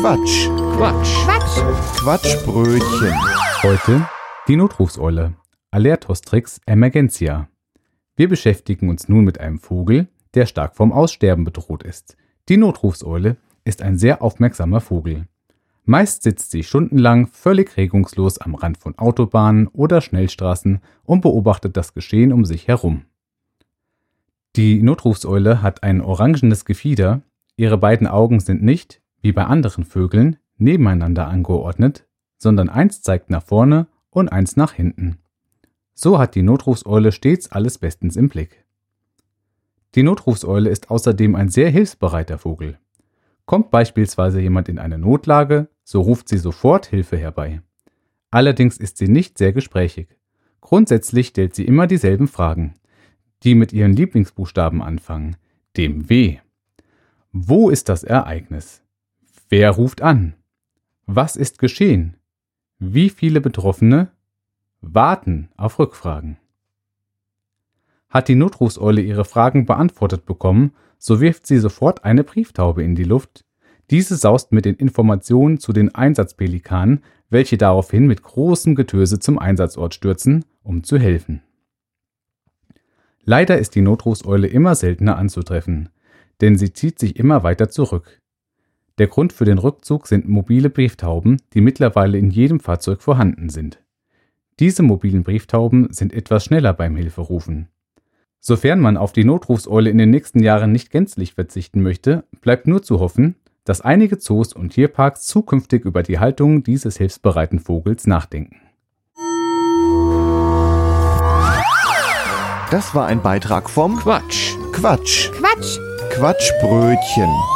Quatsch. Quatsch. Quatsch. Quatschbrötchen. Heute die Notrufseule. Alertostrix emergentia. Wir beschäftigen uns nun mit einem Vogel, der stark vom Aussterben bedroht ist. Die Notrufseule ist ein sehr aufmerksamer Vogel. Meist sitzt sie stundenlang völlig regungslos am Rand von Autobahnen oder Schnellstraßen und beobachtet das Geschehen um sich herum. Die Notrufseule hat ein orangenes Gefieder, ihre beiden Augen sind nicht, wie bei anderen Vögeln, nebeneinander angeordnet, sondern eins zeigt nach vorne und eins nach hinten. So hat die Notrufseule stets alles bestens im Blick. Die Notrufseule ist außerdem ein sehr hilfsbereiter Vogel. Kommt beispielsweise jemand in eine Notlage, so ruft sie sofort Hilfe herbei. Allerdings ist sie nicht sehr gesprächig. Grundsätzlich stellt sie immer dieselben Fragen, die mit ihren Lieblingsbuchstaben anfangen, dem W. Wo ist das Ereignis? Wer ruft an? Was ist geschehen? Wie viele Betroffene warten auf Rückfragen? Hat die Notrufseule ihre Fragen beantwortet bekommen, so wirft sie sofort eine Brieftaube in die Luft. Diese saust mit den Informationen zu den Einsatzpelikanen, welche daraufhin mit großem Getöse zum Einsatzort stürzen, um zu helfen. Leider ist die Notrufseule immer seltener anzutreffen, denn sie zieht sich immer weiter zurück. Der Grund für den Rückzug sind mobile Brieftauben, die mittlerweile in jedem Fahrzeug vorhanden sind. Diese mobilen Brieftauben sind etwas schneller beim Hilferufen. Sofern man auf die Notrufseule in den nächsten Jahren nicht gänzlich verzichten möchte, bleibt nur zu hoffen, dass einige Zoos und Tierparks zukünftig über die Haltung dieses hilfsbereiten Vogels nachdenken. Das war ein Beitrag vom Quatsch. Quatsch. Quatsch. Quatschbrötchen.